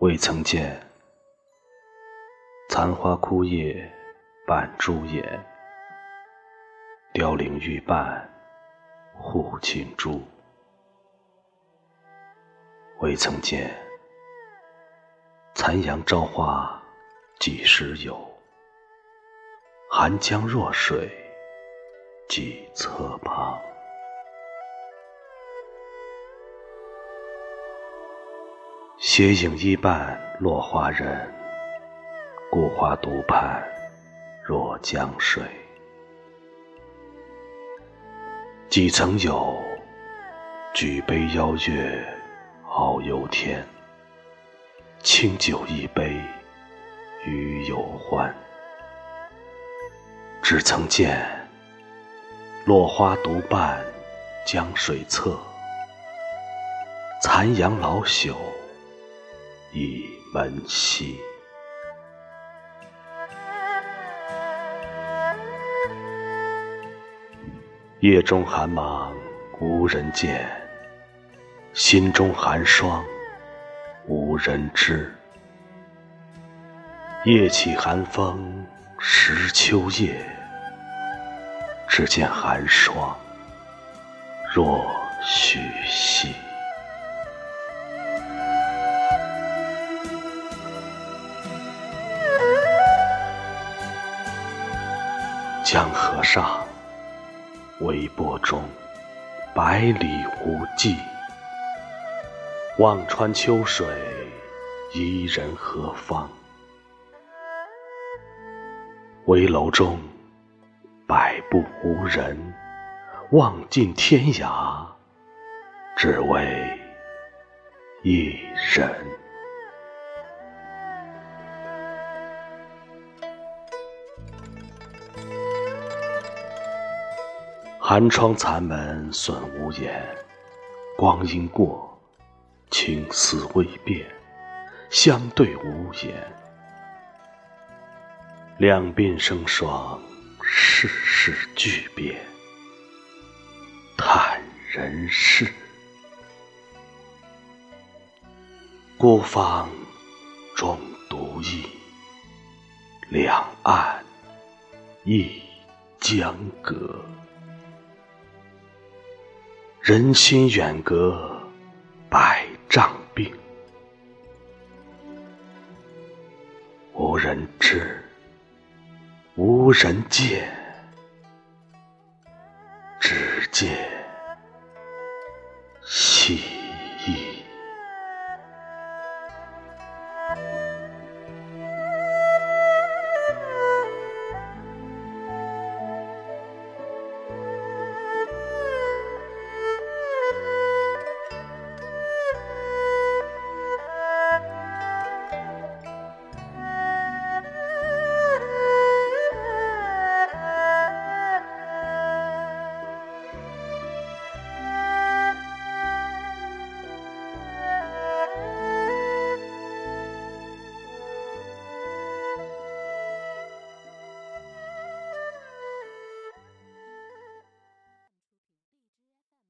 未曾见，残花枯叶半朱颜，凋零欲伴护青珠。未曾见，残阳朝花几时有？寒江弱水几侧旁。斜影依伴落花人，孤花独盼若江水。几曾有，举杯邀月遨游天，清酒一杯余有欢。只曾见，落花独伴江水侧，残阳老朽。倚门西，夜中寒芒无人见，心中寒霜无人知。夜起寒风识秋叶，只见寒霜若许江河上，微波中，百里无际。望穿秋水，伊人何方？危楼中，百步无人。望尽天涯，只为一人。寒窗残门损无言，光阴过，青丝未变，相对无言。两鬓生霜，世事巨变，叹人世。孤芳终独倚，两岸一江隔。人心远隔百丈冰，无人知，无人见，只见细。